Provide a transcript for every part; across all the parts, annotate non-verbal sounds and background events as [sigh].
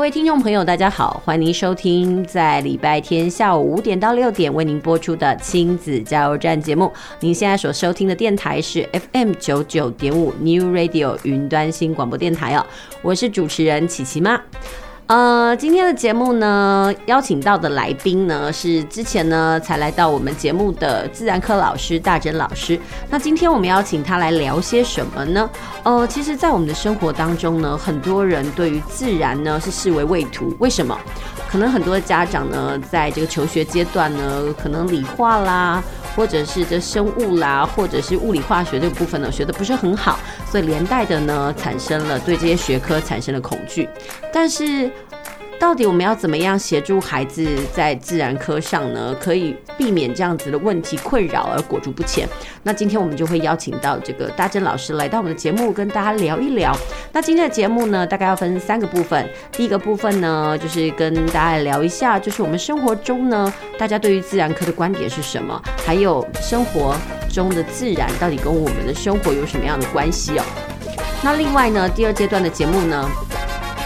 各位听众朋友，大家好，欢迎您收听在礼拜天下午五点到六点为您播出的亲子加油站节目。您现在所收听的电台是 FM 九九点五 New Radio 云端新广播电台哦，我是主持人琪琪妈。呃，今天的节目呢，邀请到的来宾呢是之前呢才来到我们节目的自然科老师大珍老师。那今天我们邀请他来聊些什么呢？呃，其实，在我们的生活当中呢，很多人对于自然呢是视为畏途。为什么？可能很多家长呢，在这个求学阶段呢，可能理化啦，或者是这生物啦，或者是物理化学这个部分呢，学的不是很好，所以连带的呢，产生了对这些学科产生了恐惧。但是，到底我们要怎么样协助孩子在自然科上呢？可以避免这样子的问题困扰而裹足不前？那今天我们就会邀请到这个大珍老师来到我们的节目，跟大家聊一聊。那今天的节目呢，大概要分三个部分。第一个部分呢，就是跟大家聊一下，就是我们生活中呢，大家对于自然科的观点是什么？还有生活中的自然到底跟我们的生活有什么样的关系哦？那另外呢，第二阶段的节目呢，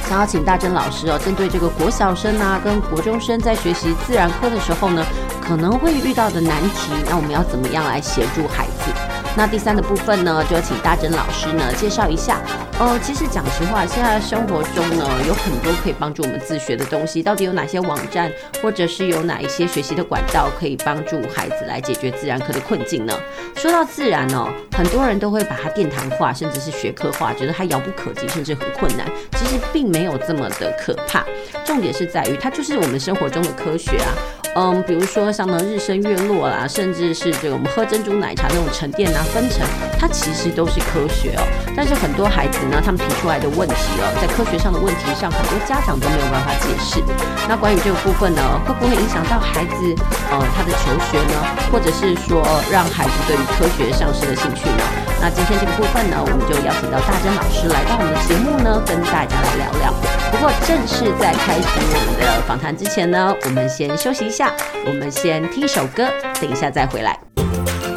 想要请大珍老师哦，针对这个国小生啊跟国中生在学习自然科的时候呢，可能会遇到的难题，那我们要怎么样来协助孩子？那第三的部分呢，就请大珍老师呢介绍一下。呃，其实讲实话，现在生活中呢有很多可以帮助我们自学的东西，到底有哪些网站，或者是有哪一些学习的管道，可以帮助孩子来解决自然科的困境呢？说到自然哦，很多人都会把它殿堂化，甚至是学科化，觉得它遥不可及，甚至很困难。其实并没有这么的可怕，重点是在于它就是我们生活中的科学啊。嗯，比如说像呢日升月落啦，甚至是这个我们喝珍珠奶茶那种沉淀呐、分层，它其实都是科学哦。但是很多孩子呢，他们提出来的问题哦，在科学上的问题上，很多家长都没有办法解释。那关于这个部分呢，会不会影响到孩子呃他的求学呢？或者是说让孩子对于科学丧失了兴趣呢？那今天这个部分呢，我们就邀请到大珍老师来到我们的节目呢，跟大家来聊聊。不过正式在开始我们的访谈之前呢，我们先休息一下。我们先听一首歌，等一下再回来。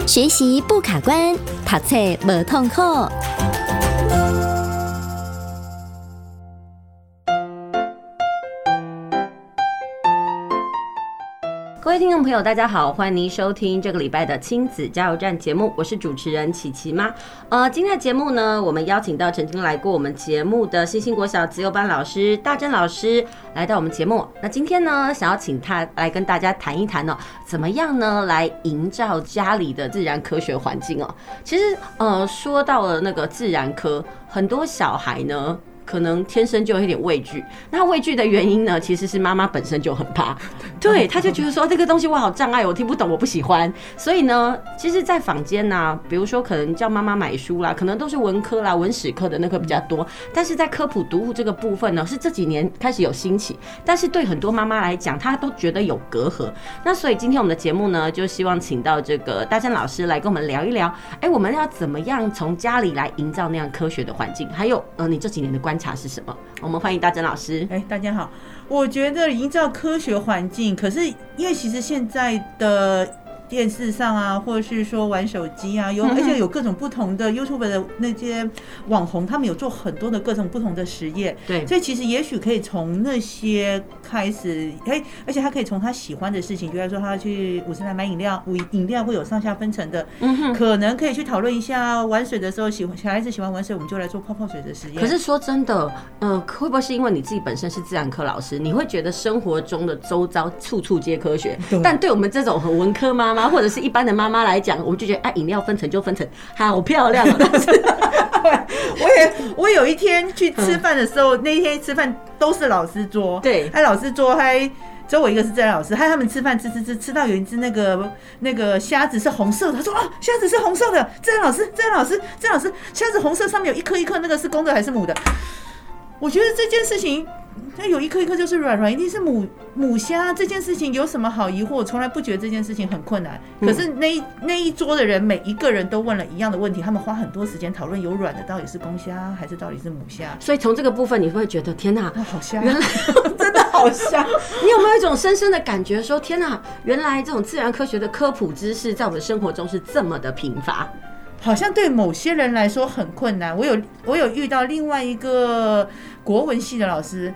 学习不卡关，读册没痛苦。各位听众朋友，大家好，欢迎您收听这个礼拜的亲子加油站节目，我是主持人琪琪妈。呃，今天的节目呢，我们邀请到曾经来过我们节目的新兴国小自由班老师大珍老师来到我们节目。那今天呢，想要请他来跟大家谈一谈哦，怎么样呢来营造家里的自然科学环境哦？其实呃，说到了那个自然科，很多小孩呢。可能天生就有一点畏惧，那畏惧的原因呢，其实是妈妈本身就很怕，[laughs] 对，他就觉得说这个东西我好障碍，我听不懂，我不喜欢。所以呢，其实，在坊间呢，比如说可能叫妈妈买书啦，可能都是文科啦、文史科的那个比较多。但是在科普读物这个部分呢，是这几年开始有兴起，但是对很多妈妈来讲，她都觉得有隔阂。那所以今天我们的节目呢，就希望请到这个大珍老师来跟我们聊一聊，哎，我们要怎么样从家里来营造那样科学的环境？还有，呃，你这几年的观。观察是什么？我们欢迎大珍老师。哎、大家好。我觉得营造科学环境，可是因为其实现在的。电视上啊，或者是说玩手机啊，有而且有各种不同的 YouTube 的那些网红，他们有做很多的各种不同的实验。对，所以其实也许可以从那些开始，哎，而且他可以从他喜欢的事情，比如说他去五十来买饮料，饮饮料会有上下分层的，嗯，可能可以去讨论一下玩水的时候，喜欢小孩子喜欢玩水，我们就来做泡泡水的实验。可是说真的，呃，会不会是因为你自己本身是自然科老师，你会觉得生活中的周遭处处皆科学？但对我们这种很文科妈妈。或者是一般的妈妈来讲，我们就觉得哎，饮料分层就分成，好漂亮啊！[laughs] [laughs] 但是，我也我有一天去吃饭的时候，那一天吃饭都是老师桌，对，哎，老师桌还只有我一个是自然老师，还他们吃饭吃吃吃吃到有一只那个那个虾子是红色的，他说啊，虾子是红色的，自然老师，自然老师，自然老师，虾子红色上面有一颗一颗，那个是公的还是母的？我觉得这件事情。那有一颗一颗就是软软，一定是母母虾。这件事情有什么好疑惑？我从来不觉得这件事情很困难。可是那一那一桌的人，每一个人都问了一样的问题，他们花很多时间讨论有软的到底是公虾还是到底是母虾。所以从这个部分，你会觉得天哪，好香，原来 [laughs] 真的好香。[laughs] 你有没有一种深深的感觉，说天哪，原来这种自然科学的科普知识在我们生活中是这么的贫乏？好像对某些人来说很困难。我有我有遇到另外一个国文系的老师。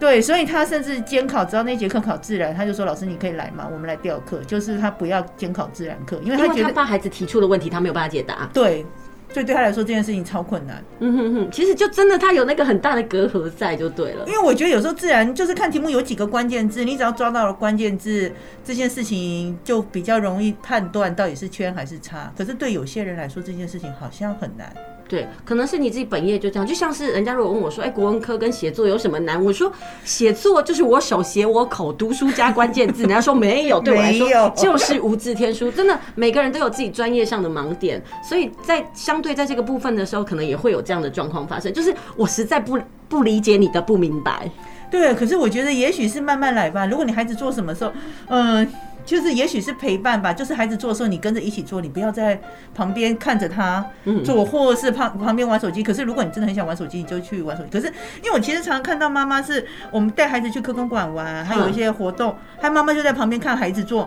对，所以他甚至监考，只要那节课考自然，他就说：“老师，你可以来吗？我们来调课。”就是他不要监考自然课，因为他觉得他怕孩子提出的问题他没有办法解答。对，所以对他来说这件事情超困难。嗯哼哼，其实就真的他有那个很大的隔阂在就对了。因为我觉得有时候自然就是看题目有几个关键字，你只要抓到了关键字，这件事情就比较容易判断到底是圈还是叉。可是对有些人来说，这件事情好像很难。对，可能是你自己本业就这样，就像是人家如果问我说，哎，国文科跟写作有什么难？我说写作就是我手写我口，读书加关键字。人家说没有，对我来说就是无字天书。真的，每个人都有自己专业上的盲点，所以在相对在这个部分的时候，可能也会有这样的状况发生。就是我实在不不理解你的不明白。对，可是我觉得也许是慢慢来吧。如果你孩子做什么时候，嗯、呃。就是也许是陪伴吧，就是孩子做的时候，你跟着一起做，你不要在旁边看着他做，或是旁旁边玩手机。可是如果你真的很想玩手机，你就去玩手机。可是因为我其实常常看到妈妈是我们带孩子去科工馆玩，还有一些活动，他妈妈就在旁边看孩子做，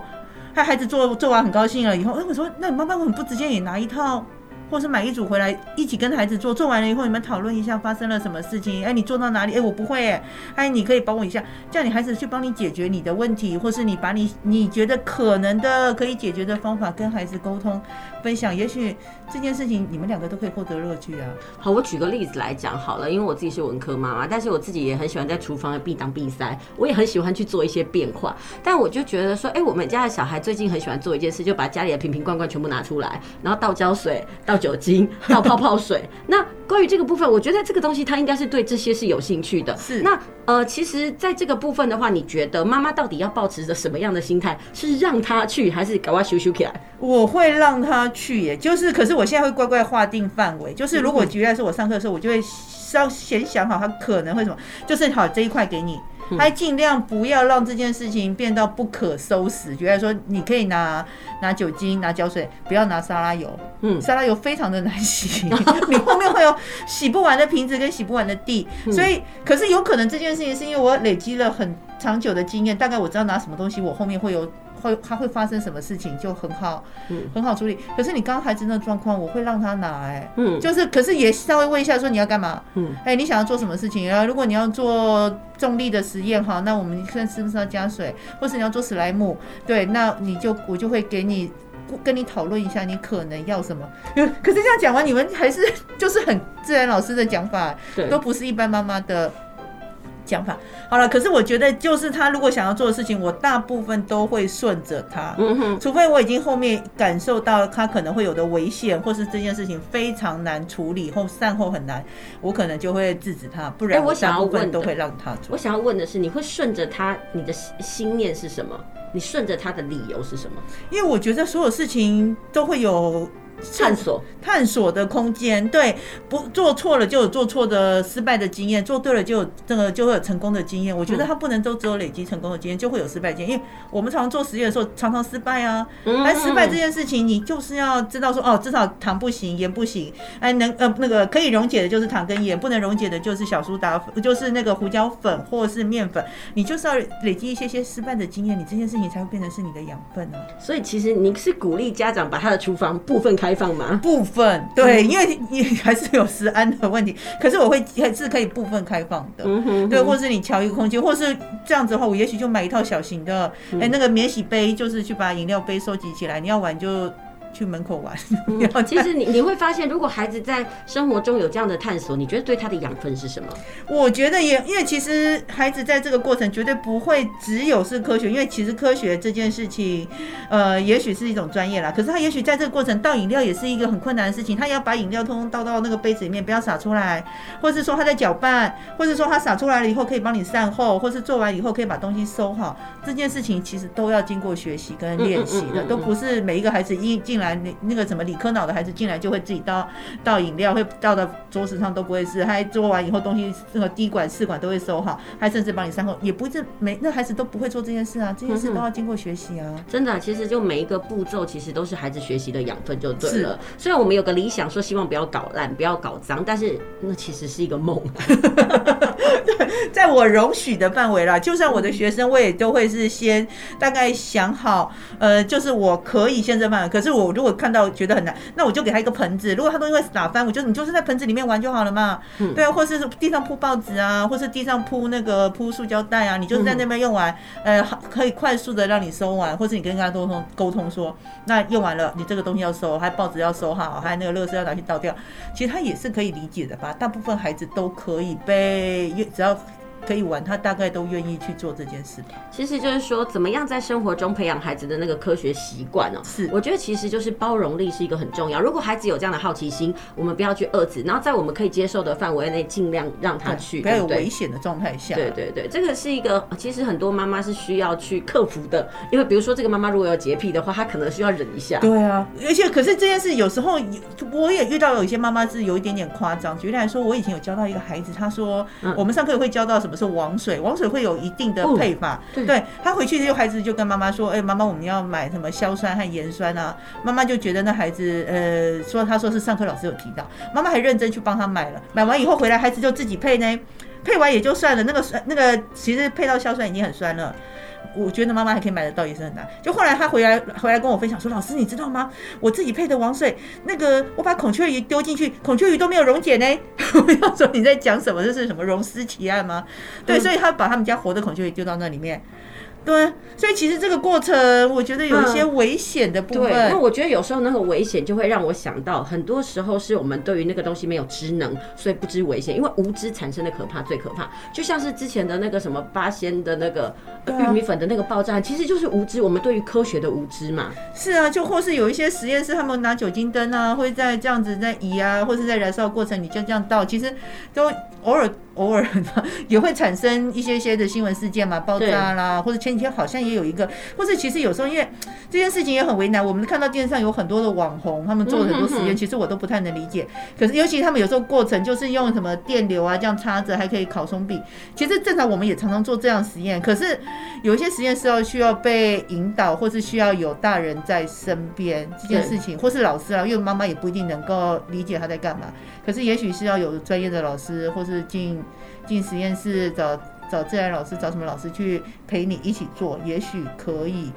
他孩子做做完很高兴了以后，哎，我说那你妈妈为什么不直接也拿一套？或是买一组回来一起跟孩子做，做完了以后你们讨论一下发生了什么事情。哎，你做到哪里？哎，我不会哎。你可以帮我一下，叫你孩子去帮你解决你的问题，或是你把你你觉得可能的可以解决的方法跟孩子沟通分享。也许这件事情你们两个都可以获得乐趣啊。好，我举个例子来讲好了，因为我自己是文科妈妈，但是我自己也很喜欢在厨房里必当必塞，我也很喜欢去做一些变化。但我就觉得说，哎，我们家的小孩最近很喜欢做一件事，就把家里的瓶瓶罐罐全部拿出来，然后倒胶水，倒。酒精倒泡泡水。那关于这个部分，我觉得这个东西他应该是对这些是有兴趣的。是。那呃，其实在这个部分的话，你觉得妈妈到底要保持着什么样的心态？是让他去，还是赶快修修起来？我会让他去，耶，就是，可是我现在会乖乖划定范围。就是如果举例来说，我上课的时候，我就会稍先想好他可能会什么，就是好这一块给你。还尽量不要让这件事情变到不可收拾。觉得说，你可以拿拿酒精、拿胶水，不要拿沙拉油。嗯，沙拉油非常的难洗，[laughs] 你后面会有洗不完的瓶子跟洗不完的地。所以，可是有可能这件事情是因为我累积了很长久的经验，大概我知道拿什么东西，我后面会有。会他会发生什么事情就很好，嗯，很好处理。可是你刚刚孩子那状况，我会让他拿，哎，嗯，就是，可是也稍微问一下，说你要干嘛？嗯，哎，你想要做什么事情然后？如果你要做重力的实验，哈，那我们看是不是要加水，或是你要做史莱姆，对，那你就我就会给你跟你讨论一下，你可能要什么。[laughs] 可是这样讲完，你们还是 [laughs] 就是很自然老师的讲法，对，都不是一般妈妈的。想法好了，可是我觉得就是他如果想要做的事情，我大部分都会顺着他，嗯哼，除非我已经后面感受到他可能会有的危险，或是这件事情非常难处理或善后很难，我可能就会制止他，不然我大部分都会让他做。我想要问的是，你会顺着他，你的心念是什么？你顺着他的理由是什么？因为我觉得所有事情都会有。探索探索的空间，对，不做错了就有做错的失败的经验，做对了就有这个就会有成功的经验。我觉得他不能都只有累积成功的经验，就会有失败经验。因为我们常常做实验的时候，常常失败啊。哎，失败这件事情，你就是要知道说，哦，至少糖不行，盐不行。哎，能呃那个可以溶解的就是糖跟盐，不能溶解的就是小苏打粉，就是那个胡椒粉或是面粉。你就是要累积一些些失败的经验，你这件事情才会变成是你的养分啊。所以其实你是鼓励家长把他的厨房部分开。开放吗？部分对，因为 [laughs] 你还是有食安的问题。可是我会还是可以部分开放的，嗯、哼哼对，或是你调一个空间，或是这样子的话，我也许就买一套小型的，哎、嗯欸，那个免洗杯，就是去把饮料杯收集起来，你要玩就。去门口玩。嗯、[laughs] 其实你你会发现，如果孩子在生活中有这样的探索，你觉得对他的养分是什么？我觉得也，因为其实孩子在这个过程绝对不会只有是科学，因为其实科学这件事情，呃，也许是一种专业啦。可是他也许在这个过程倒饮料也是一个很困难的事情，他也要把饮料通通倒到那个杯子里面，不要洒出来，或是说他在搅拌，或是说他洒出来了以后可以帮你善后，或是做完以后可以把东西收好。这件事情其实都要经过学习跟练习的，都不是每一个孩子一进来，那那个什么理科脑的孩子进来就会自己倒倒饮料，会倒到桌子上都不会是，还做完以后东西那个滴管试管都会收好，还甚至帮你善后，也不是每那孩子都不会做这件事啊，这件事都要经过学习啊。真的，其实就每一个步骤其实都是孩子学习的养分就对了。虽然我们有个理想说希望不要搞烂，不要搞脏，但是那其实是一个梦。[laughs] 对，在我容许的范围啦，就算我的学生我也都会是先大概想好，呃，就是我可以限制范围。可是我如果看到觉得很难，那我就给他一个盆子。如果他东西会打翻，我就你就是在盆子里面玩就好了嘛。嗯、对啊，或是地上铺报纸啊，或是地上铺那个铺塑胶袋啊，你就是在那边用完，呃，可以快速的让你收完，或是你跟他沟通沟通说，那用完了，你这个东西要收，还报纸要收好，还有那个垃圾要拿去倒掉。其实他也是可以理解的吧？大部分孩子都可以被，只要。可以玩，他大概都愿意去做这件事吧。其实就是说，怎么样在生活中培养孩子的那个科学习惯哦。是，我觉得其实就是包容力是一个很重要。如果孩子有这样的好奇心，我们不要去遏制，然后在我们可以接受的范围内，尽量让他去，不要有危险的状态下。对对对，这个是一个其实很多妈妈是需要去克服的。因为比如说这个妈妈如果有洁癖的话，她可能需要忍一下。对啊，而且可是这件事有时候我也遇到有一些妈妈是有一点点夸张。举例来说，我以前有教到一个孩子，他说我们上课会教到什么是王水王。水会有一定的配法，哦、对，他回去就孩子就跟妈妈说：“哎、欸，妈妈，我们要买什么硝酸和盐酸啊？”妈妈就觉得那孩子，呃，说他说是上课老师有提到，妈妈还认真去帮他买了。买完以后回来，孩子就自己配呢，配完也就算了。那个那个其实配到硝酸已经很酸了。我觉得妈妈还可以买得到，也是很难。就后来他回来回来跟我分享说：“老师，你知道吗？我自己配的王水，那个我把孔雀鱼丢进去，孔雀鱼都没有溶解呢。[laughs] ”我要说你在讲什么？这是什么溶尸奇案吗？对，所以他把他们家活的孔雀鱼丢到那里面。对，所以其实这个过程，我觉得有一些危险的部分。对，那我觉得有时候那个危险就会让我想到，很多时候是我们对于那个东西没有知能，所以不知危险。因为无知产生的可怕最可怕，就像是之前的那个什么八仙的那个玉米粉的那个爆炸，其实就是无知。我们对于科学的无知嘛。是啊，就或是有一些实验室，他们拿酒精灯啊，会在这样子在移啊，或是在燃烧过程，你就这样倒，其实都偶尔。偶尔也会产生一些些的新闻事件嘛，爆炸啦，或者前几天好像也有一个，或者其实有时候因为这件事情也很为难，我们看到电视上有很多的网红，他们做了很多实验，其实我都不太能理解。可是尤其他们有时候过程就是用什么电流啊这样插着，还可以烤松饼。其实正常我们也常常做这样实验，可是有一些实验是要需要被引导，或是需要有大人在身边这件事情，或是老师啊，因为妈妈也不一定能够理解他在干嘛。可是也许是要有专业的老师，或是进进实验室找找自然老师，找什么老师去陪你一起做，也许可以。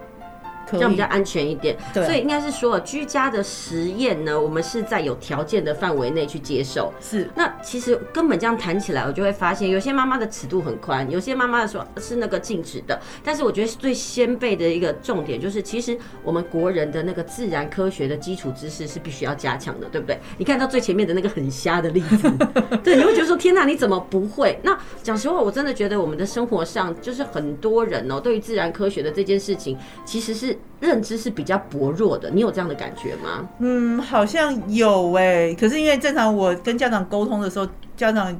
这样比较安全一点，对，所以应该是说，居家的实验呢，我们是在有条件的范围内去接受。是，那其实根本这样谈起来，我就会发现，有些妈妈的尺度很宽，有些妈妈说是那个禁止的。但是我觉得最先辈的一个重点就是，其实我们国人的那个自然科学的基础知识是必须要加强的，对不对？你看到最前面的那个很瞎的例子，[laughs] 对，你会觉得说天哪，你怎么不会？那讲实话，我真的觉得我们的生活上就是很多人哦，对于自然科学的这件事情，其实是。认知是比较薄弱的，你有这样的感觉吗？嗯，好像有哎、欸。可是因为正常我跟家长沟通的时候，家长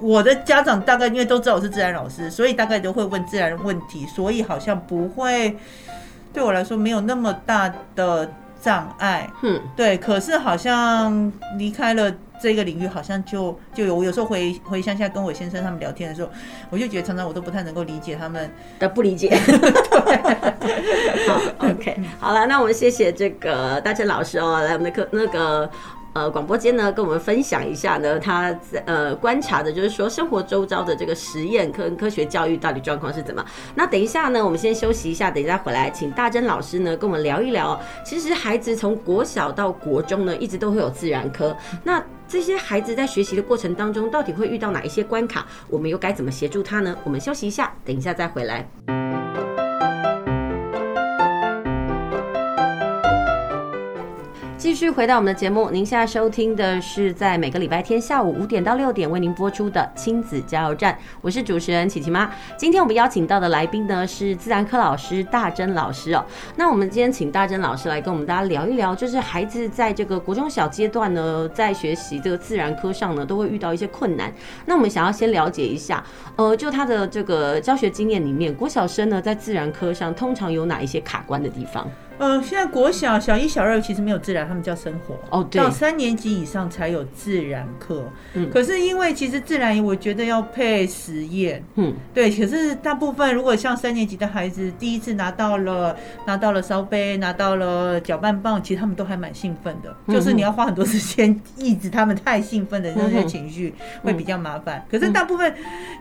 我的家长大概因为都知道我是自然老师，所以大概都会问自然问题，所以好像不会对我来说没有那么大的障碍。嗯，对。可是好像离开了。这个领域好像就就有，我有时候回回乡下跟我先生他们聊天的时候，我就觉得常常我都不太能够理解他们的不理解。[laughs] 好，OK，好了，那我们谢谢这个大珍老师哦，来我们的课那个。呃，广播间呢，跟我们分享一下呢，他在呃观察的，就是说生活周遭的这个实验跟科学教育到底状况是怎么？那等一下呢，我们先休息一下，等一下回来，请大珍老师呢跟我们聊一聊。其实孩子从国小到国中呢，一直都会有自然科。那这些孩子在学习的过程当中，到底会遇到哪一些关卡？我们又该怎么协助他呢？我们休息一下，等一下再回来。继续回到我们的节目，您现在收听的是在每个礼拜天下午五点到六点为您播出的亲子加油站，我是主持人琪琪妈。今天我们邀请到的来宾呢是自然科老师大珍老师哦。那我们今天请大珍老师来跟我们大家聊一聊，就是孩子在这个国中小阶段呢，在学习这个自然科上呢，都会遇到一些困难。那我们想要先了解一下，呃，就他的这个教学经验里面，国小生呢在自然科上通常有哪一些卡关的地方？呃，现在国小小一、小二其实没有自然，他们叫生活。哦，对。到三年级以上才有自然课。嗯。可是因为其实自然，我觉得要配实验。嗯。对，可是大部分如果像三年级的孩子，第一次拿到了拿到了烧杯，拿到了搅拌棒，其实他们都还蛮兴奋的。嗯。就是你要花很多时间抑制他们太兴奋的那些情绪，会比较麻烦。嗯。可是大部分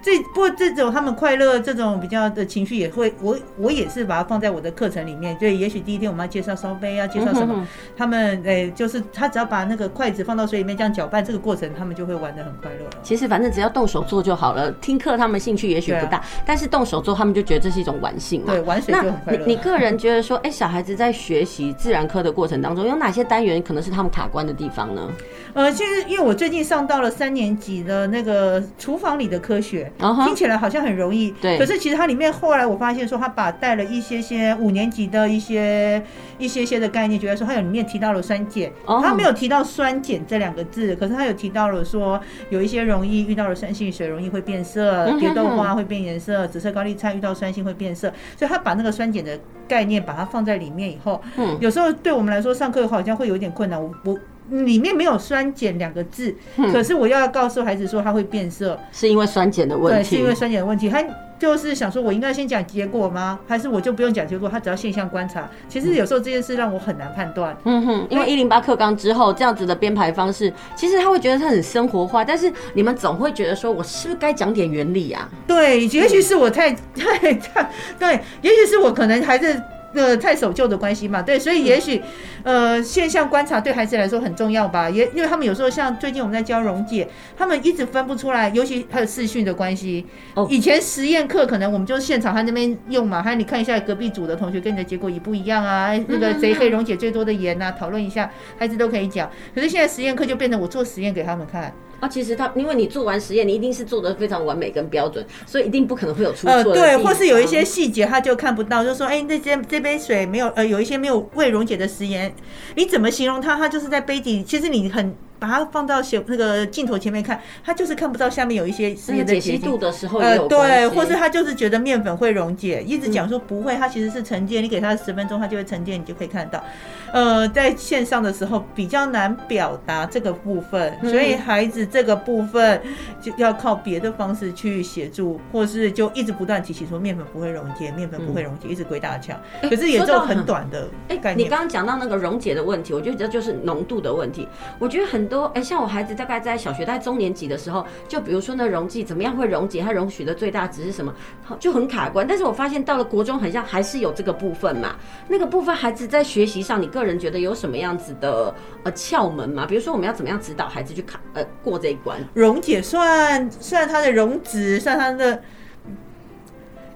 这不过这种他们快乐这种比较的情绪也会，我我也是把它放在我的课程里面。对，也许第一天。我们要介绍烧杯，啊介绍什么？嗯、他们诶、欸，就是他只要把那个筷子放到水里面这样搅拌，这个过程他们就会玩的很快乐。其实反正只要动手做就好了。听课他们兴趣也许不大，啊、但是动手做他们就觉得这是一种玩性嘛。对，玩水就很快乐。你你个人觉得说，哎、欸，小孩子在学习自然科的过程当中，有哪些单元可能是他们卡关的地方呢？呃，其实因为我最近上到了三年级的那个厨房里的科学，uh huh、听起来好像很容易，对。可是其实它里面后来我发现说，他把带了一些些五年级的一些一些些的概念，觉得说他有里面提到了酸碱，他没有提到酸碱这两个字，可是他有提到了说有一些容易遇到了酸性水容易会变色，蝶豆花会变颜色，紫色高丽菜遇到酸性会变色，所以他把那个酸碱的概念把它放在里面以后，嗯，有时候对我们来说上课好像会有点困难，我我。里面没有酸碱两个字，可是我要告诉孩子说它会变色，是因为酸碱的问题。对，是因为酸碱的问题。他就是想说，我应该先讲结果吗？还是我就不用讲结果？他只要现象观察。其实有时候这件事让我很难判断。嗯哼，因为一零八课纲之后这样子的编排方式，其实他会觉得他很生活化，但是你们总会觉得说，我是不是该讲点原理啊？对，也许是我太太太对，也许是我可能还是。呃，太守旧的关系嘛，对，所以也许，呃，现象观察对孩子来说很重要吧，也因为他们有时候像最近我们在教溶解，他们一直分不出来，尤其还有视讯的关系。哦，以前实验课可能我们就现场他那边用嘛，还有你看一下隔壁组的同学跟你的结果一不一样啊，那个谁可以溶解最多的盐啊，讨论一下，孩子都可以讲。可是现在实验课就变成我做实验给他们看。啊，其实他因为你做完实验，你一定是做的非常完美跟标准，所以一定不可能会有出错。呃，对，或是有一些细节他就看不到，就说，哎、欸，那这这杯水没有，呃，有一些没有未溶解的食盐，你怎么形容它？它就是在杯底，其实你很。把它放到写那个镜头前面看，他就是看不到下面有一些实验的解析度的时候，呃，对，或是他就是觉得面粉会溶解，一直讲说不会，它其实是沉淀，你给它十分钟，它就会沉淀，你就可以看到。呃，在线上的时候比较难表达这个部分，所以孩子这个部分就要靠别的方式去协助，或是就一直不断提起说面粉不会溶解，面粉不会溶解，一直鬼打墙。可是也就很短的概念。你刚刚讲到那个溶解的问题，我觉得这就是浓度的问题。我觉得很。都哎，像我孩子大概在小学，在中年级的时候，就比如说那溶剂怎么样会溶解，它容许的最大值是什么，就很卡关。但是我发现到了国中，好像还是有这个部分嘛。那个部分孩子在学习上，你个人觉得有什么样子的呃窍门吗？比如说我们要怎么样指导孩子去卡呃过这一关？溶解算算它的溶值，算它的。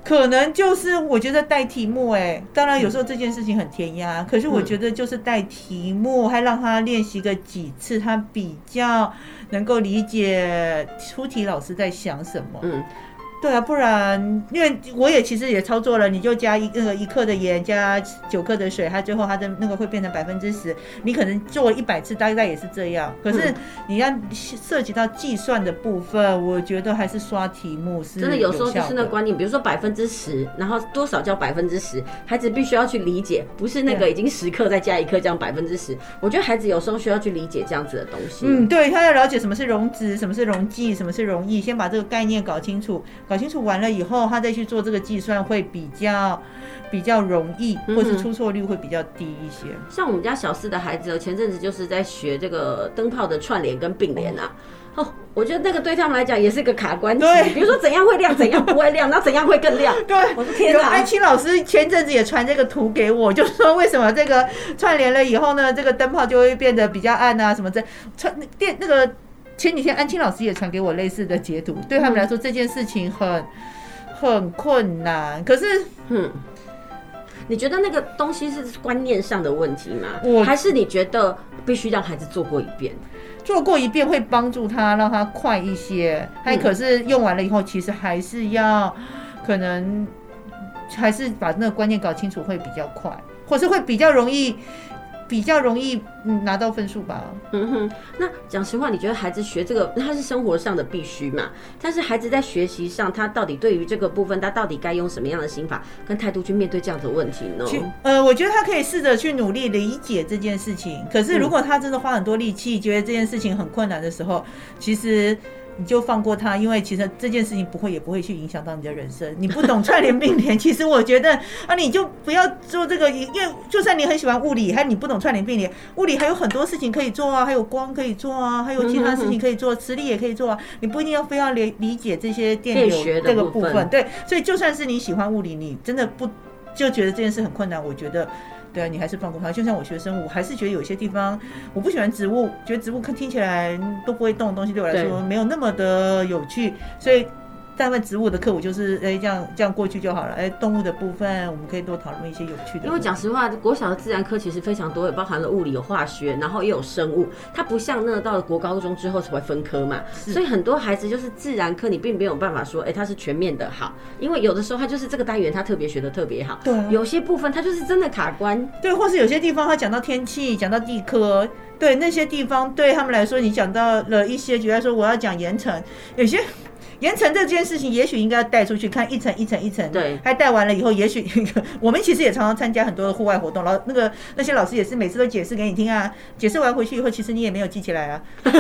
可能就是我觉得带题目哎，当然有时候这件事情很填鸭，可是我觉得就是带题目，还让他练习个几次，他比较能够理解出题老师在想什么。嗯。对啊，不然因为我也其实也操作了，你就加一那个一克的盐，加九克的水，它最后它的那个会变成百分之十。你可能做一百次，大概也是这样。可是你要涉及到计算的部分，我觉得还是刷题目是真的。有时候就是那观念，比如说百分之十，然后多少叫百分之十，孩子必须要去理解，不是那个已经十克再加一克这样百分之十。我觉得孩子有时候需要去理解这样子的东西。嗯，对，他要了解什么是溶脂，什么是溶剂，什么是溶液，先把这个概念搞清楚。搞清楚完了以后，他再去做这个计算会比较比较容易，或是出错率会比较低一些。嗯、像我们家小四的孩子，前阵子就是在学这个灯泡的串联跟并联啊。哦，我觉得那个对他们来讲也是个卡关。对，比如说怎样会亮，怎样不会亮，那怎样会更亮。[laughs] 对，我的天哪！有安青老师前阵子也传这个图给我，就说为什么这个串联了以后呢，这个灯泡就会变得比较暗啊，什么这串电那个。前几天安青老师也传给我类似的截图，对他们来说这件事情很很困难。可是，嗯，你觉得那个东西是观念上的问题吗？我还是你觉得必须让孩子做过一遍？做过一遍会帮助他，让他快一些。还可是用完了以后，其实还是要可能还是把那个观念搞清楚会比较快，或是会比较容易。比较容易拿到分数吧。嗯哼，那讲实话，你觉得孩子学这个，他是生活上的必须嘛？但是孩子在学习上，他到底对于这个部分，他到底该用什么样的心法跟态度去面对这样的问题呢？呃，我觉得他可以试着去努力理解这件事情。可是如果他真的花很多力气，觉得这件事情很困难的时候，其实。你就放过他，因为其实这件事情不会也不会去影响到你的人生。你不懂串联并联，其实我觉得啊，你就不要做这个，因为就算你很喜欢物理，还你不懂串联并联，物理还有很多事情可以做啊，还有光可以做啊，还有其他事情可以做，磁力也可以做啊。你不一定要非要理理解这些电流这个部分，对。所以就算是你喜欢物理，你真的不就觉得这件事很困难，我觉得。对啊，你还是放过它。就像我学生我，还是觉得有些地方我不喜欢植物，觉得植物看听起来都不会动的东西，对我来说没有那么的有趣，所以。大部分植物的课，我就是哎这样这样过去就好了。哎，动物的部分我们可以多讨论一些有趣的。因为讲实话，国小的自然科其实非常多，也包含了物理、有化学，然后也有生物。它不像那到了国高中之后才会分科嘛，所以很多孩子就是自然科，你并没有办法说哎它是全面的好，因为有的时候他就是这个单元他特别学的特别好，对，有些部分他就是真的卡关，对，或是有些地方他讲到天气，讲到地科，对那些地方对他们来说，你讲到了一些，比如说我要讲盐城，有些。盐城这件事情，也许应该要带出去看一层一层一层。对，还带完了以后，也许我们其实也常常参加很多的户外活动，老那个那些老师也是每次都解释给你听啊。解释完回去以后，其实你也没有记起来啊。[laughs] 对，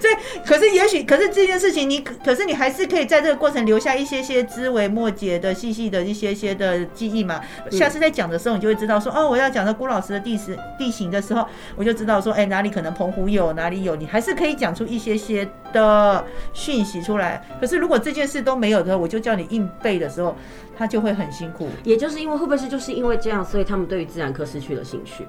所以可是也许，可是这件事情你可是你还是可以在这个过程留下一些些枝微末节的细细的一些些的记忆嘛。下次在讲的时候，你就会知道说，哦，我要讲到郭老师的地势地形的时候，我就知道说，哎，哪里可能澎湖有，哪里有，你还是可以讲出一些些的讯息出来。可是，如果这件事都没有的话，我就叫你硬背的时候，他就会很辛苦。也就是因为会不会是就是因为这样，所以他们对于自然科失去了兴趣？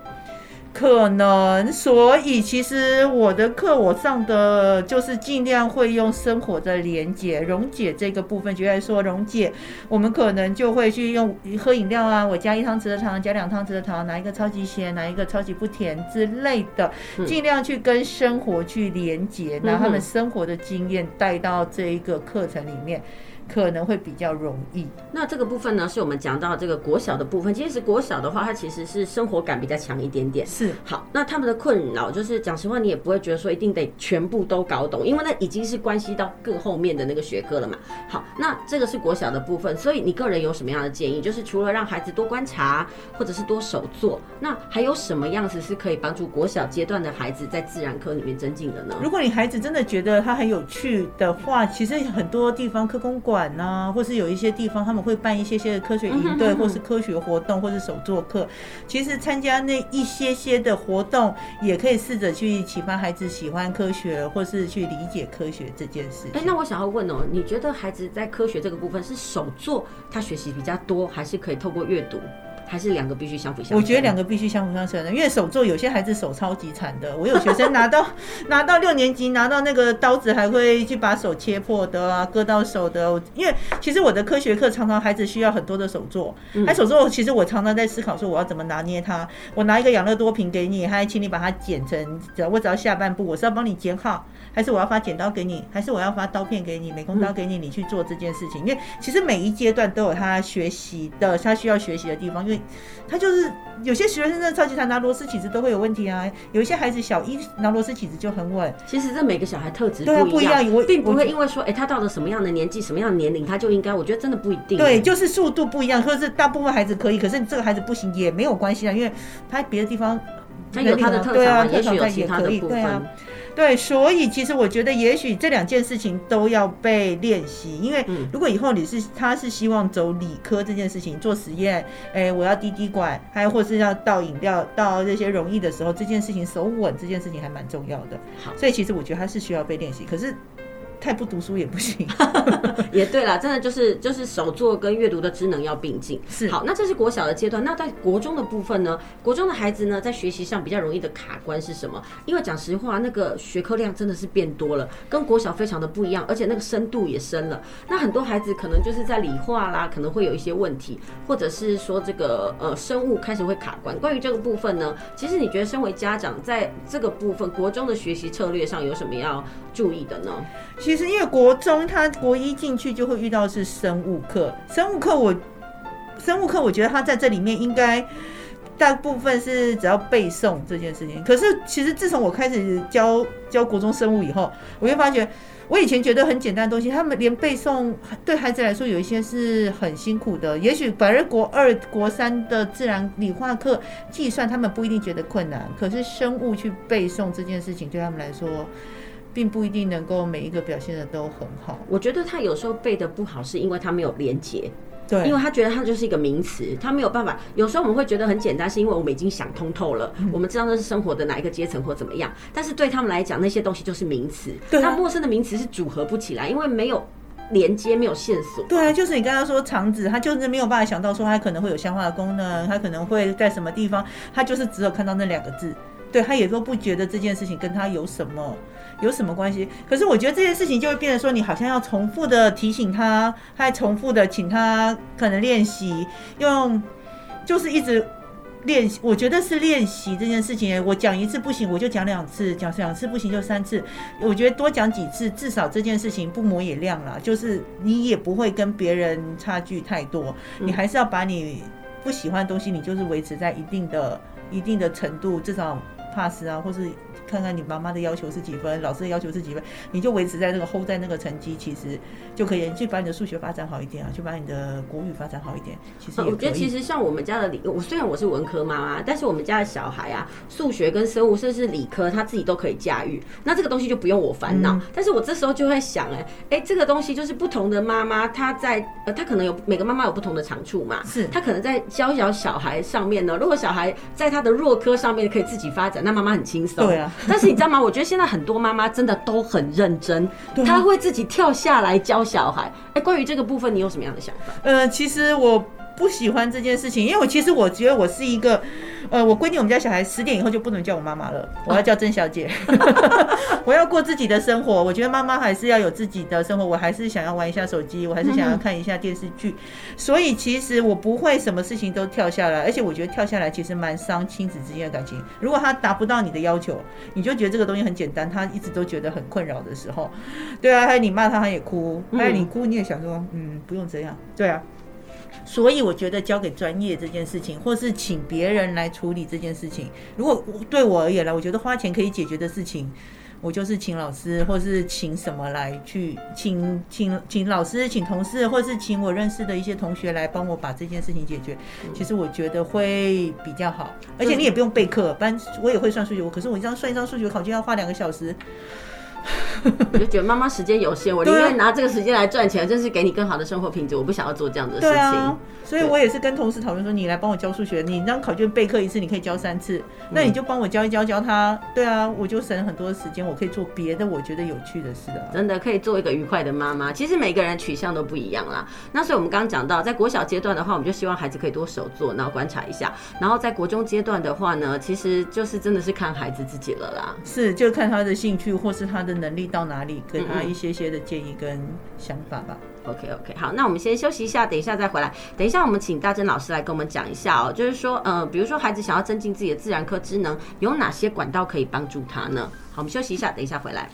可能，所以其实我的课我上的就是尽量会用生活的连接溶解这个部分，举例说溶解，我们可能就会去用喝饮料啊，我加一汤匙的糖，加两汤匙的糖，哪一个超级咸，哪一个超级不甜之类的，尽量去跟生活去连接，拿他们生活的经验带到这一个课程里面。可能会比较容易。那这个部分呢，是我们讲到这个国小的部分。其实国小的话，它其实是生活感比较强一点点。是。好，那他们的困扰就是，讲实话，你也不会觉得说一定得全部都搞懂，因为那已经是关系到更后面的那个学科了嘛。好，那这个是国小的部分，所以你个人有什么样的建议？就是除了让孩子多观察，或者是多手做，那还有什么样子是可以帮助国小阶段的孩子在自然科里面增进的呢？如果你孩子真的觉得他很有趣的话，其实很多地方科工馆。馆呐，或是有一些地方他们会办一些些的科学营队，或是科学活动，或是手作课。其实参加那一些些的活动，也可以试着去启发孩子喜欢科学，或是去理解科学这件事。哎，那我想要问哦，你觉得孩子在科学这个部分是手作他学习比较多，还是可以透过阅读？还是两个必须相辅相成？我觉得两个必须相辅相成的，因为手作有些孩子手超级残的。我有学生拿到 [laughs] 拿到六年级，拿到那个刀子还会去把手切破的啊，割到手的。因为其实我的科学课常常孩子需要很多的手作，还手作其实我常常在思考说我要怎么拿捏它。我拿一个养乐多瓶给你，还请你把它剪成，只要我只要下半部，我是要帮你剪好，还是我要发剪刀给你，还是我要发刀片给你，美工刀给你，你去做这件事情。因为其实每一阶段都有他学习的，他需要学习的地方，因为。他就是有些学生真的超级残，拿螺丝起子都会有问题啊。有一些孩子小一拿螺丝起子就很稳。其实这每个小孩特质不一样，不一样，并不会因为说，哎，他到了什么样的年纪、什么样的年龄，他就应该。我觉得真的不一定。对，就是速度不一样，或者是大部分孩子可以，可是这个孩子不行也没有关系啊，因为他别的地方他有他的特长啊，也许有其他的部分。对，所以其实我觉得，也许这两件事情都要被练习。因为如果以后你是他是希望走理科这件事情做实验，哎，我要滴滴管，还或是要倒饮料、倒这些容易的时候，这件事情手稳这件事情还蛮重要的。好，所以其实我觉得他是需要被练习。可是。太不读书也不行，[laughs] 也对啦，真的就是就是手作跟阅读的职能要并进。是好，那这是国小的阶段，那在国中的部分呢？国中的孩子呢，在学习上比较容易的卡关是什么？因为讲实话，那个学科量真的是变多了，跟国小非常的不一样，而且那个深度也深了。那很多孩子可能就是在理化啦，可能会有一些问题，或者是说这个呃生物开始会卡关。关于这个部分呢，其实你觉得身为家长，在这个部分国中的学习策略上有什么要注意的呢？其实因为国中他国一进去就会遇到是生物课，生物课我生物课我觉得他在这里面应该大部分是只要背诵这件事情。可是其实自从我开始教教国中生物以后，我就发觉。我以前觉得很简单的东西，他们连背诵对孩子来说有一些是很辛苦的。也许反而国二、国三的自然、理化课计算，他们不一定觉得困难。可是生物去背诵这件事情，对他们来说，并不一定能够每一个表现的都很好。我觉得他有时候背的不好，是因为他没有连接。对，因为他觉得他就是一个名词，他没有办法。有时候我们会觉得很简单，是因为我们已经想通透了，嗯、我们知道那是生活的哪一个阶层或怎么样。但是对他们来讲，那些东西就是名词。对、啊，那陌生的名词是组合不起来，因为没有连接，没有线索。对啊，就是你刚刚说肠子，他就是没有办法想到说它可能会有消化的功能，它可能会在什么地方，他就是只有看到那两个字。对，他也都不觉得这件事情跟他有什么。有什么关系？可是我觉得这件事情就会变得说，你好像要重复的提醒他，还重复的请他可能练习，用就是一直练习。我觉得是练习这件事情，我讲一次不行，我就讲两次；讲两次不行就三次。我觉得多讲几次，至少这件事情不磨也亮了，就是你也不会跟别人差距太多。你还是要把你不喜欢的东西，你就是维持在一定的一定的程度，至少 pass 啊，或是。看看你妈妈的要求是几分，老师的要求是几分，你就维持在那个 hold 在那个成绩，其实就可以去把你的数学发展好一点啊，去把你的国语发展好一点。其实我觉得其实像我们家的理，我虽然我是文科妈妈，但是我们家的小孩啊，数学跟生物甚至是理科，他自己都可以驾驭。那这个东西就不用我烦恼。嗯、但是我这时候就会想、欸，哎哎，这个东西就是不同的妈妈，她在呃，她可能有每个妈妈有不同的长处嘛。是。她可能在教小小孩上面呢，如果小孩在他的弱科上面可以自己发展，那妈妈很轻松。对啊。[laughs] 但是你知道吗？我觉得现在很多妈妈真的都很认真，她会自己跳下来教小孩。哎，关于这个部分，你有什么样的想法？呃，其实我。不喜欢这件事情，因为我其实我觉得我是一个，呃，我规定我们家小孩十点以后就不能叫我妈妈了，我要叫曾小姐，[laughs] 我要过自己的生活。我觉得妈妈还是要有自己的生活，我还是想要玩一下手机，我还是想要看一下电视剧。所以其实我不会什么事情都跳下来，而且我觉得跳下来其实蛮伤亲子之间的感情。如果他达不到你的要求，你就觉得这个东西很简单，他一直都觉得很困扰的时候，对啊，还有你骂他他也哭，还有你哭你也想说，嗯，不用这样，对啊。所以我觉得交给专业这件事情，或是请别人来处理这件事情，如果对我而言来，我觉得花钱可以解决的事情，我就是请老师，或是请什么来去请请请老师，请同事，或是请我认识的一些同学来帮我把这件事情解决。其实我觉得会比较好，而且你也不用备课，班我也会算数学，可是我一张算一张数学考卷要花两个小时。[laughs] 我就觉得妈妈时间有限，我宁愿拿这个时间来赚钱，真是给你更好的生活品质。我不想要做这样的事情。啊、所以我也是跟同事讨论说，你来帮我教数学，你让考卷备课一次，你可以教三次，那你就帮我教一教教他。对啊，我就省很多时间，我可以做别的我觉得有趣的事啊。真的可以做一个愉快的妈妈。其实每个人取向都不一样啦。那所以我们刚刚讲到，在国小阶段的话，我们就希望孩子可以多手做，然后观察一下。然后在国中阶段的话呢，其实就是真的是看孩子自己了啦。是，就看他的兴趣或是他的能力到哪里。给他一些些的建议跟想法吧。OK OK，好，那我们先休息一下，等一下再回来。等一下我们请大珍老师来跟我们讲一下哦，就是说，呃，比如说孩子想要增进自己的自然科知能，有哪些管道可以帮助他呢？好，我们休息一下，等一下回来。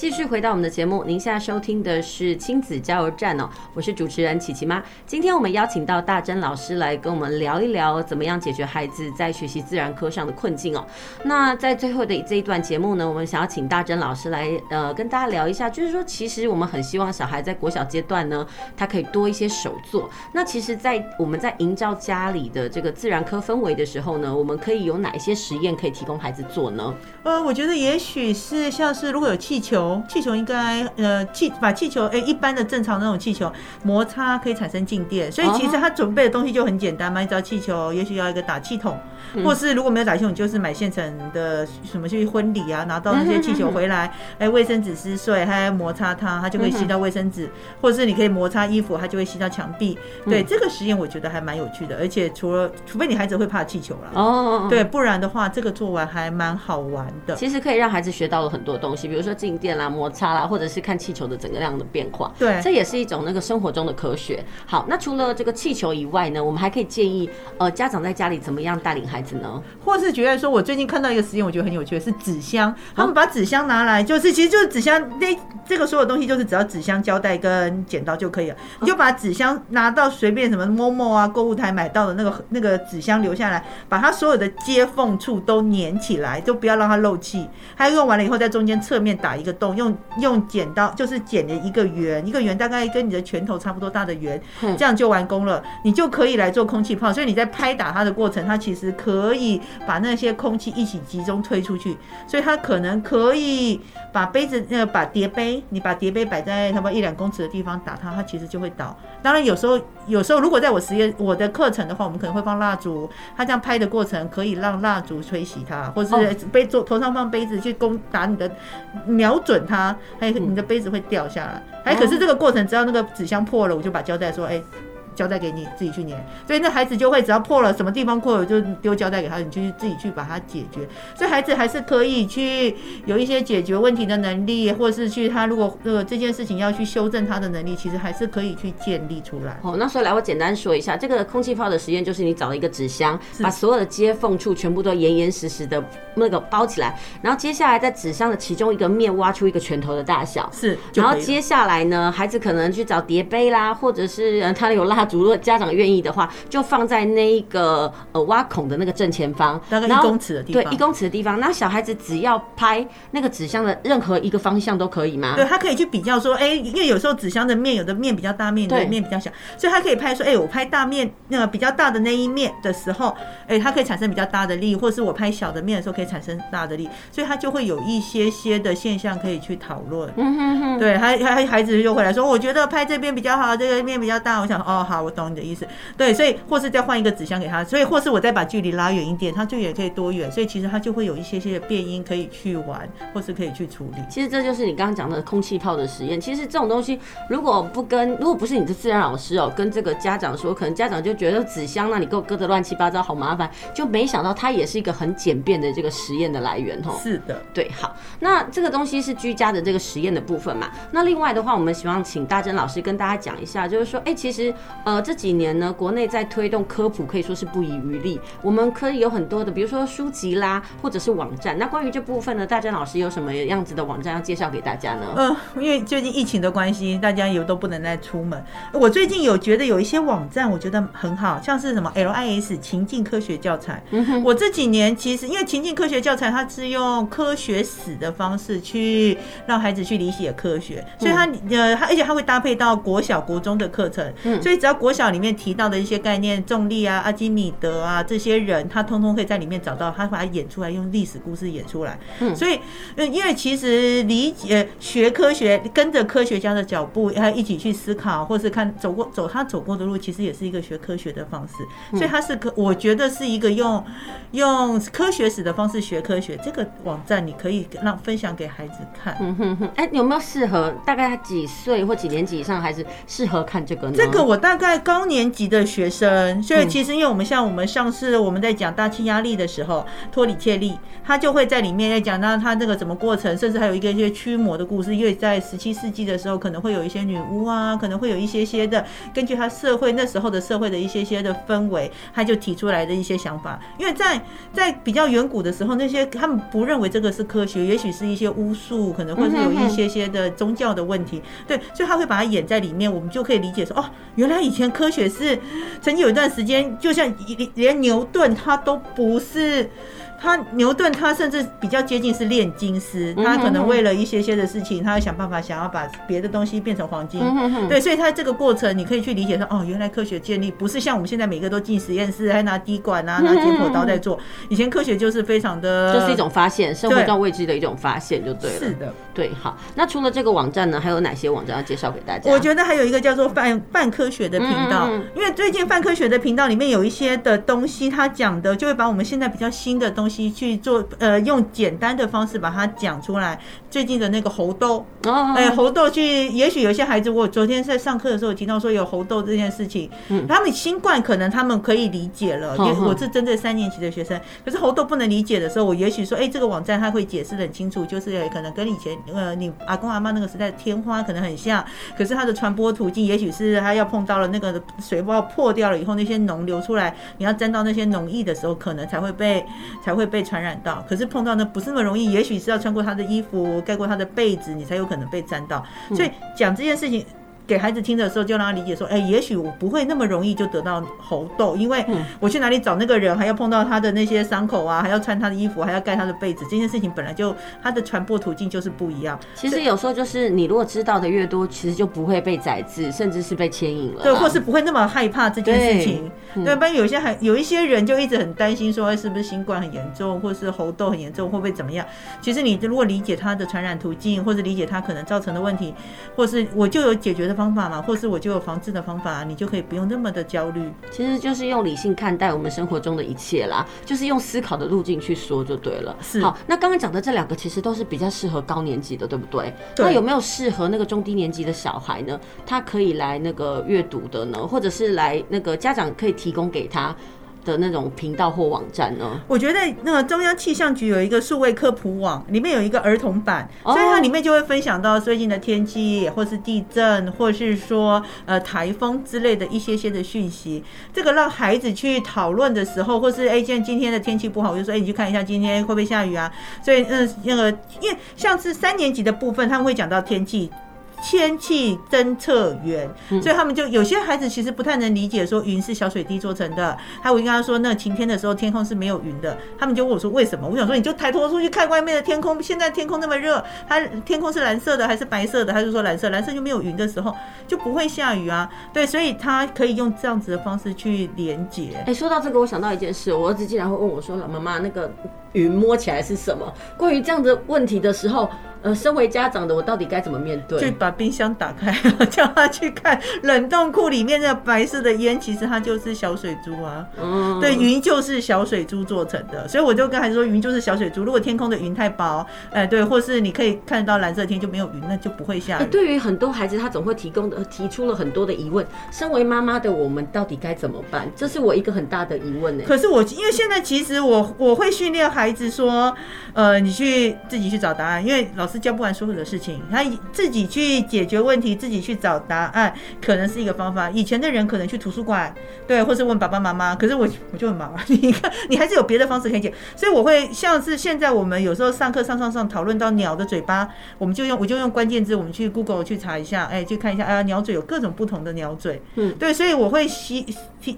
继续回到我们的节目，您现在收听的是亲子加油站哦，我是主持人琪琪妈。今天我们邀请到大珍老师来跟我们聊一聊，怎么样解决孩子在学习自然科上的困境哦。那在最后的这一段节目呢，我们想要请大珍老师来呃跟大家聊一下，就是说其实我们很希望小孩在国小阶段呢，他可以多一些手作。那其实，在我们在营造家里的这个自然科氛围的时候呢，我们可以有哪一些实验可以提供孩子做呢？呃，我觉得也许是像是如果有气球。气球应该呃气把气球哎、欸，一般的正常那种气球摩擦可以产生静电，所以其实他准备的东西就很简单嘛，你知道气球也许要一个打气筒，或是如果没有打气筒，就是买现成的什么去婚礼啊，拿到那些气球回来，哎卫生纸撕碎，还要摩擦它，它就会吸到卫生纸，或者是你可以摩擦衣服，它就会吸到墙壁。对这个实验我觉得还蛮有趣的，而且除了除非你孩子会怕气球了哦，对，不然的话这个做完还蛮好玩的。其实可以让孩子学到了很多东西，比如说静电啦、摩擦啦，或者是看气球的整个量的变化。对，这也是一种那个生活中的科学。好，那除了这个气球以外呢，我们还可以建议呃家长在家里怎么样带领孩子呢？或是觉得说，我最近看到一个实验，我觉得很有趣的是纸箱，他们把纸箱拿来，就是其实就是纸箱那这个所有东西就是只要纸箱、胶带跟剪刀就可以了，你就把纸箱拿到随便什么 Momo 啊购物台买到的那个那个纸箱留下来，把它所有的接缝处都粘起来，就不要让它漏气。还有用完了以后，在中间侧面打一个洞，用用剪刀就是剪了一个圆，一个圆大概跟你的拳头差不多大的圆，这样就完工了，你就可以来做空气炮。所以你在拍打它的过程，它其实可以把那些空气一起集中推出去，所以它可能可以把杯子那个把叠杯，你把叠杯摆在差不多一两公尺的地方打它，它其实就会倒。当然有时候有时候如果在我实验我的课程的话，我们可能会放蜡烛，它这样拍的过程可以让蜡烛吹熄它，或者是杯桌头上放杯子去攻打你的，瞄准它，还有你的杯子会掉下来。哎，可是这个过程只要那个纸箱破了，我就把胶带说，哎。胶带给你自己去粘，所以那孩子就会只要破了什么地方破了，就丢胶带给他，你就自己去把它解决。所以孩子还是可以去有一些解决问题的能力，或是去他如果呃这件事情要去修正他的能力，其实还是可以去建立出来。哦，那所以来我简单说一下，这个空气泡的实验就是你找了一个纸箱，把所有的接缝处全部都严严实实的那个包起来，然后接下来在纸箱的其中一个面挖出一个拳头的大小，是，然后接下来呢，孩子可能去找叠杯啦，或者是他有蜡。如果家长愿意的话，就放在那一个呃挖孔的那个正前方，大概一公尺的地方。对，一公尺的地方。那小孩子只要拍那个纸箱的任何一个方向都可以吗？对，他可以去比较说，哎、欸，因为有时候纸箱的面有的面比较大面，面的面比较小，所以他可以拍说，哎、欸，我拍大面那个比较大的那一面的时候，哎、欸，它可以产生比较大的力，或是我拍小的面的时候可以产生大的力，所以他就会有一些些的现象可以去讨论。嗯哼哼。对，他他孩子就会来说，我觉得拍这边比较好，这个面比较大。我想，哦，好，我懂你的意思。对，所以或是再换一个纸箱给他，所以或是我再把距离拉远一点，他就也可以多远，所以其实他就会有一些些的变音可以去玩，或是可以去处理。其实这就是你刚刚讲的空气炮的实验。其实这种东西如果不跟，如果不是你的自然老师哦，跟这个家长说，可能家长就觉得纸箱那你给我搁的乱七八糟，好麻烦，就没想到它也是一个很简便的这个实验的来源哦。是的，对，好，那这个东西是居家的这个实验的部分嘛？那另外的话，我们希望请大珍老师跟大家讲一下，就是说，哎，其实呃这几年呢，国内在推动科普可以说是不遗余力，我们可以有很多的，比如说书籍啦，或者是网站。那关于这部分呢，大珍老师有什么样子的网站要介绍给大家呢？呃，因为最近疫情的关系，大家也都不能再出门。我最近有觉得有一些网站，我觉得很好，像是什么 LIS 情境科学教材。我这几年其实因为情境科学教材，它是用科学史的方式去让孩子去理解科学，所以它呃，它而且它会搭配到国小、国中的课程。嗯，所以只要国小里面提到的一些。概念重力啊，阿基米德啊，这些人他通通可以在里面找到，他把它演出来，用历史故事演出来。嗯，所以，因为其实理解学科学，跟着科学家的脚步，还一起去思考，或是看走过走他走过的路，其实也是一个学科学的方式。所以他是可，我觉得是一个用用科学史的方式学科学。这个网站你可以让分享给孩子看。嗯哼哼，哎，有没有适合大概几岁或几年级以上孩子适合看这个呢？这个我大概高年级的学生，所以其实因为我们像我们上次我们在讲大气压力的时候，托里切利他就会在里面在讲到他这个怎么过程，甚至还有一个一些驱魔的故事。因为在十七世纪的时候，可能会有一些女巫啊，可能会有一些些的根据他社会那时候的社会的一些些的氛围，他就提出来的一些想法。因为在在比较远古的时候，那些他们不认为这个是科学，也许是一些巫术，可能会是有一些些的宗教的问题。对，所以他会把它演在里面，我们就可以理解说，哦，原来以以前科学是曾经有一段时间，就像连牛顿他都不是。他牛顿，他甚至比较接近是炼金师，他可能为了一些些的事情，他会想办法想要把别的东西变成黄金。对，所以他这个过程你可以去理解说，哦，原来科学建立不是像我们现在每个都进实验室，还拿滴管啊，拿解剖刀在做。以前科学就是非常的，就是一种发现，生活中未知的一种发现，就对了。是的，对，好。那除了这个网站呢，还有哪些网站要介绍给大家？我觉得还有一个叫做泛泛科学的频道，因为最近泛科学的频道里面有一些的东西，他讲的就会把我们现在比较新的东西去做，呃，用简单的方式把它讲出来。最近的那个猴痘，哎，猴痘去，也许有些孩子，我昨天在上课的时候听到说有猴痘这件事情，他们新冠可能他们可以理解了，因为我是针对三年级的学生，可是猴痘不能理解的时候，我也许说，哎，这个网站他会解释得很清楚，就是可能跟以前呃你阿公阿妈那个时代的天花可能很像，可是它的传播途径也许是他要碰到了那个水泡破掉了以后，那些脓流出来，你要沾到那些脓液的时候，可能才会被才会被传染到，可是碰到呢不是那么容易，也许是要穿过他的衣服。盖过他的被子，你才有可能被沾到。所以讲这件事情。给孩子听的时候，就让他理解说，哎，也许我不会那么容易就得到猴痘，因为我去哪里找那个人，还要碰到他的那些伤口啊，还要穿他的衣服，还要盖他的被子，这件事情本来就他的传播途径就是不一样。其实有时候就是你如果知道的越多，其实就不会被宰制，甚至是被牵引了。对，或是不会那么害怕这件事情。对，不然有些还有一些人就一直很担心说，是不是新冠很严重，或是猴痘很严重，会不会怎么样？其实你如果理解它的传染途径，或者理解它可能造成的问题，或是我就有解决的方法嘛，或是我就有防治的方法，你就可以不用那么的焦虑。其实就是用理性看待我们生活中的一切啦，就是用思考的路径去说就对了。是。好，那刚刚讲的这两个其实都是比较适合高年级的，对不对？对。那有没有适合那个中低年级的小孩呢？他可以来那个阅读的呢，或者是来那个家长可以提供给他的那种频道或网站呢？我觉得那个中央气象局有一个数位科普网，里面有一个儿童版，所以它里面就会分享到最近的天气，或是地震，或是说呃台风之类的一些些的讯息。这个让孩子去讨论的时候，或是哎，今今天的天气不好，我就说哎，你去看一下今天会不会下雨啊？所以嗯，那个因为像是三年级的部分，他们会讲到天气。天气侦测员，所以他们就有些孩子其实不太能理解，说云是小水滴做成的。还有我跟他说，那晴天的时候天空是没有云的。他们就问我说为什么？我想说你就抬头出去看外面的天空，现在天空那么热，它天空是蓝色的还是白色的？他就说蓝色，蓝色就没有云的时候就不会下雨啊。对，所以他可以用这样子的方式去连接。哎，说到这个，我想到一件事，我儿子竟然会问我说：“老妈妈，那个云摸起来是什么？”关于这样的问题的时候。呃，身为家长的我到底该怎么面对？就把冰箱打开，[laughs] 叫他去看冷冻库里面那白色的烟，其实它就是小水珠啊。嗯，对，云就是小水珠做成的，所以我就跟孩子说，云就是小水珠。如果天空的云太薄，哎，对，或是你可以看得到蓝色天就没有云，那就不会下雨。对于很多孩子，他总会提供的提出了很多的疑问。身为妈妈的我们到底该怎么办？这是我一个很大的疑问呢。可是我因为现在其实我我会训练孩子说，呃，你去自己去找答案，因为老。是教不完所有的事情，他自己去解决问题，自己去找答案，可能是一个方法。以前的人可能去图书馆，对，或是问爸爸妈妈。可是我我就很忙啊，你看，你还是有别的方式可以解。所以我会像是现在我们有时候上课上上上讨论到鸟的嘴巴，我们就用我就用关键字，我们去 Google 去查一下，哎，去看一下，啊，鸟嘴有各种不同的鸟嘴，嗯，对，所以我会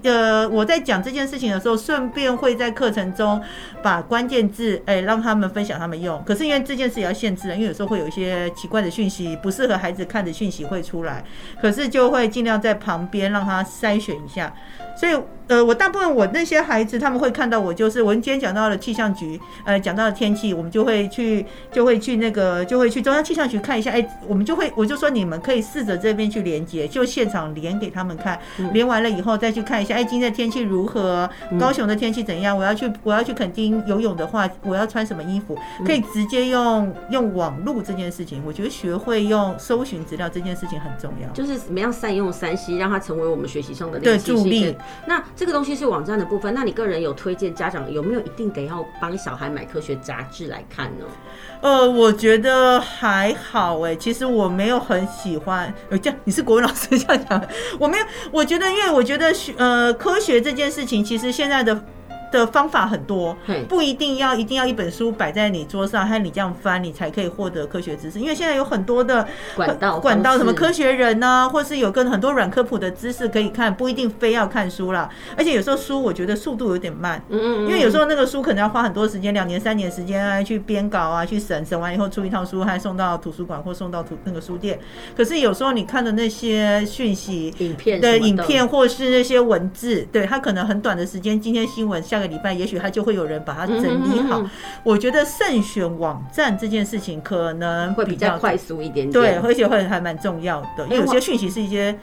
呃，我在讲这件事情的时候，顺便会在课程中把关键字，哎，让他们分享他们用。可是因为这件事也要限制了，因为有时候会有一些奇怪的讯息，不适合孩子看的讯息会出来，可是就会尽量在旁边让他筛选一下。所以，呃，我大部分我那些孩子他们会看到我，就是我们今天讲到了气象局，呃，讲到了天气，我们就会去，就会去那个，就会去中央气象局看一下。哎，我们就会，我就说你们可以试着这边去连接，就现场连给他们看，连完了以后再去看一下。哎，今天的天气如何？高雄的天气怎样？我要去，我要去垦丁游泳的话，我要穿什么衣服？可以直接用用网络这件事情，我觉得学会用搜寻资料这件事情很重要。就是怎么样善用 3C，让它成为我们学习上的对助力。那这个东西是网站的部分，那你个人有推荐家长有没有一定得要帮小孩买科学杂志来看呢？呃，我觉得还好哎，其实我没有很喜欢。呃，这样你是国文老师这样讲，我没有，我觉得因为我觉得学呃科学这件事情，其实现在的。的方法很多，不一定要一定要一本书摆在你桌上，还有你这样翻，你才可以获得科学知识。因为现在有很多的管道，管道什么科学人呢、啊，或是有跟很多软科普的知识可以看，不一定非要看书啦。而且有时候书我觉得速度有点慢，嗯嗯，因为有时候那个书可能要花很多时间，两年三年时间啊去编稿啊，去审审完以后出一套书，还送到图书馆或送到图那个书店。可是有时候你看的那些讯息、影片的影片或是那些文字，对，它可能很短的时间，今天新闻下。礼拜也许他就会有人把它整理好。我觉得慎选网站这件事情可能会比较快速一点点，对，而且会还蛮重要的，因为有些讯息是一些。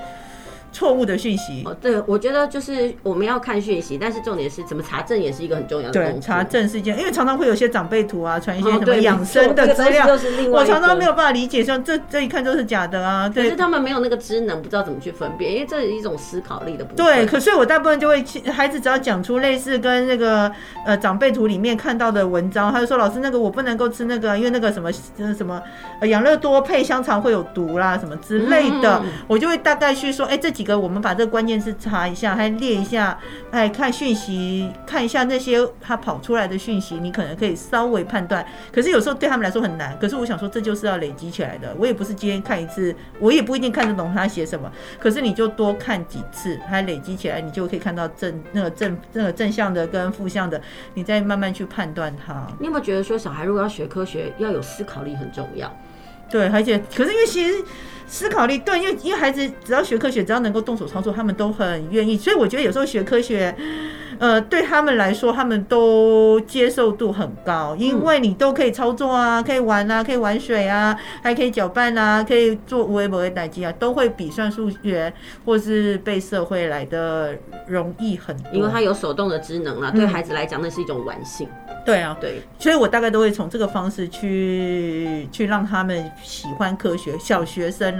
错误的讯息。哦，对，我觉得就是我们要看讯息，但是重点是怎么查证也是一个很重要的。对，查证是一件，因为常常会有些长辈图啊，传一些什么养生 [laughs] 的资料，我常常没有办法理解，像这这一看都是假的啊。对，可是他们没有那个知能，不知道怎么去分辨，因为这是一种思考力的部分。对，可是我大部分就会，孩子只要讲出类似跟那个呃长辈图里面看到的文章，他就说老师那个我不能够吃那个，因为那个什么什么养乐多配香肠会有毒啦，什么之类的，我就会大概去说，哎，这几个我们把这个关键词查一下，还列一下，哎，看讯息，看一下那些他跑出来的讯息，你可能可以稍微判断。可是有时候对他们来说很难。可是我想说，这就是要累积起来的。我也不是今天看一次，我也不一定看得懂他写什么。可是你就多看几次，还累积起来，你就可以看到正那个正那个正向的跟负向的，你再慢慢去判断它。你有没有觉得说，小孩如果要学科学，要有思考力很重要？对，而且可是因为其实。思考力对，因为因为孩子只要学科学，只要能够动手操作，他们都很愿意。所以我觉得有时候学科学，呃，对他们来说，他们都接受度很高，因为你都可以操作啊，可以玩啊，可以玩水啊，还可以搅拌啊，可以做微波的代机啊，都会比算数学或是被社会来的容易很多。因为他有手动的职能啊，对孩子来讲，那是一种玩性。对啊，对，所以我大概都会从这个方式去去让他们喜欢科学。小学生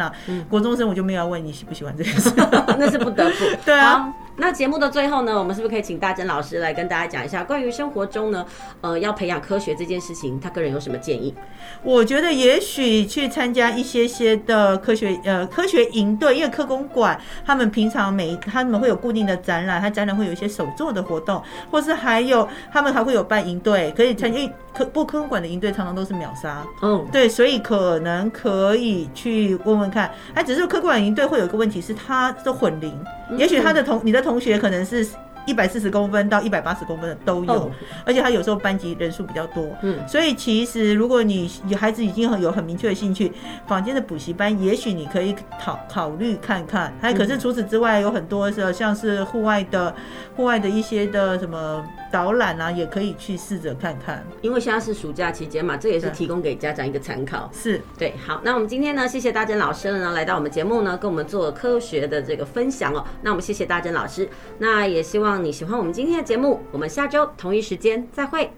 国中生我就没有要问你喜不喜欢这件事，[laughs] 那是不得不。对啊。那节目的最后呢，我们是不是可以请大珍老师来跟大家讲一下关于生活中呢，呃，要培养科学这件事情，他个人有什么建议？我觉得也许去参加一些些的科学呃科学营队，因为科工馆他们平常每他们会有固定的展览，他展览会有一些手作的活动，或是还有他们还会有办营队，可以参与科不科工馆的营队常常都是秒杀，嗯，对，所以可能可以去问问看。哎，只是科工馆营队会有一个问题是它的混龄，也许他的同你的同同学可能是一百四十公分到一百八十公分的都有，而且他有时候班级人数比较多，嗯，所以其实如果你孩子已经很有很明确的兴趣，坊间的补习班也许你可以考考虑看看。还可是除此之外有很多是像是户外的户外的一些的什么。导览啊，也可以去试着看看，因为现在是暑假期间嘛，这也是提供给家长一个参考。是对，好，那我们今天呢，谢谢大珍老师呢来到我们节目呢，跟我们做科学的这个分享哦。那我们谢谢大珍老师，那也希望你喜欢我们今天的节目，我们下周同一时间再会。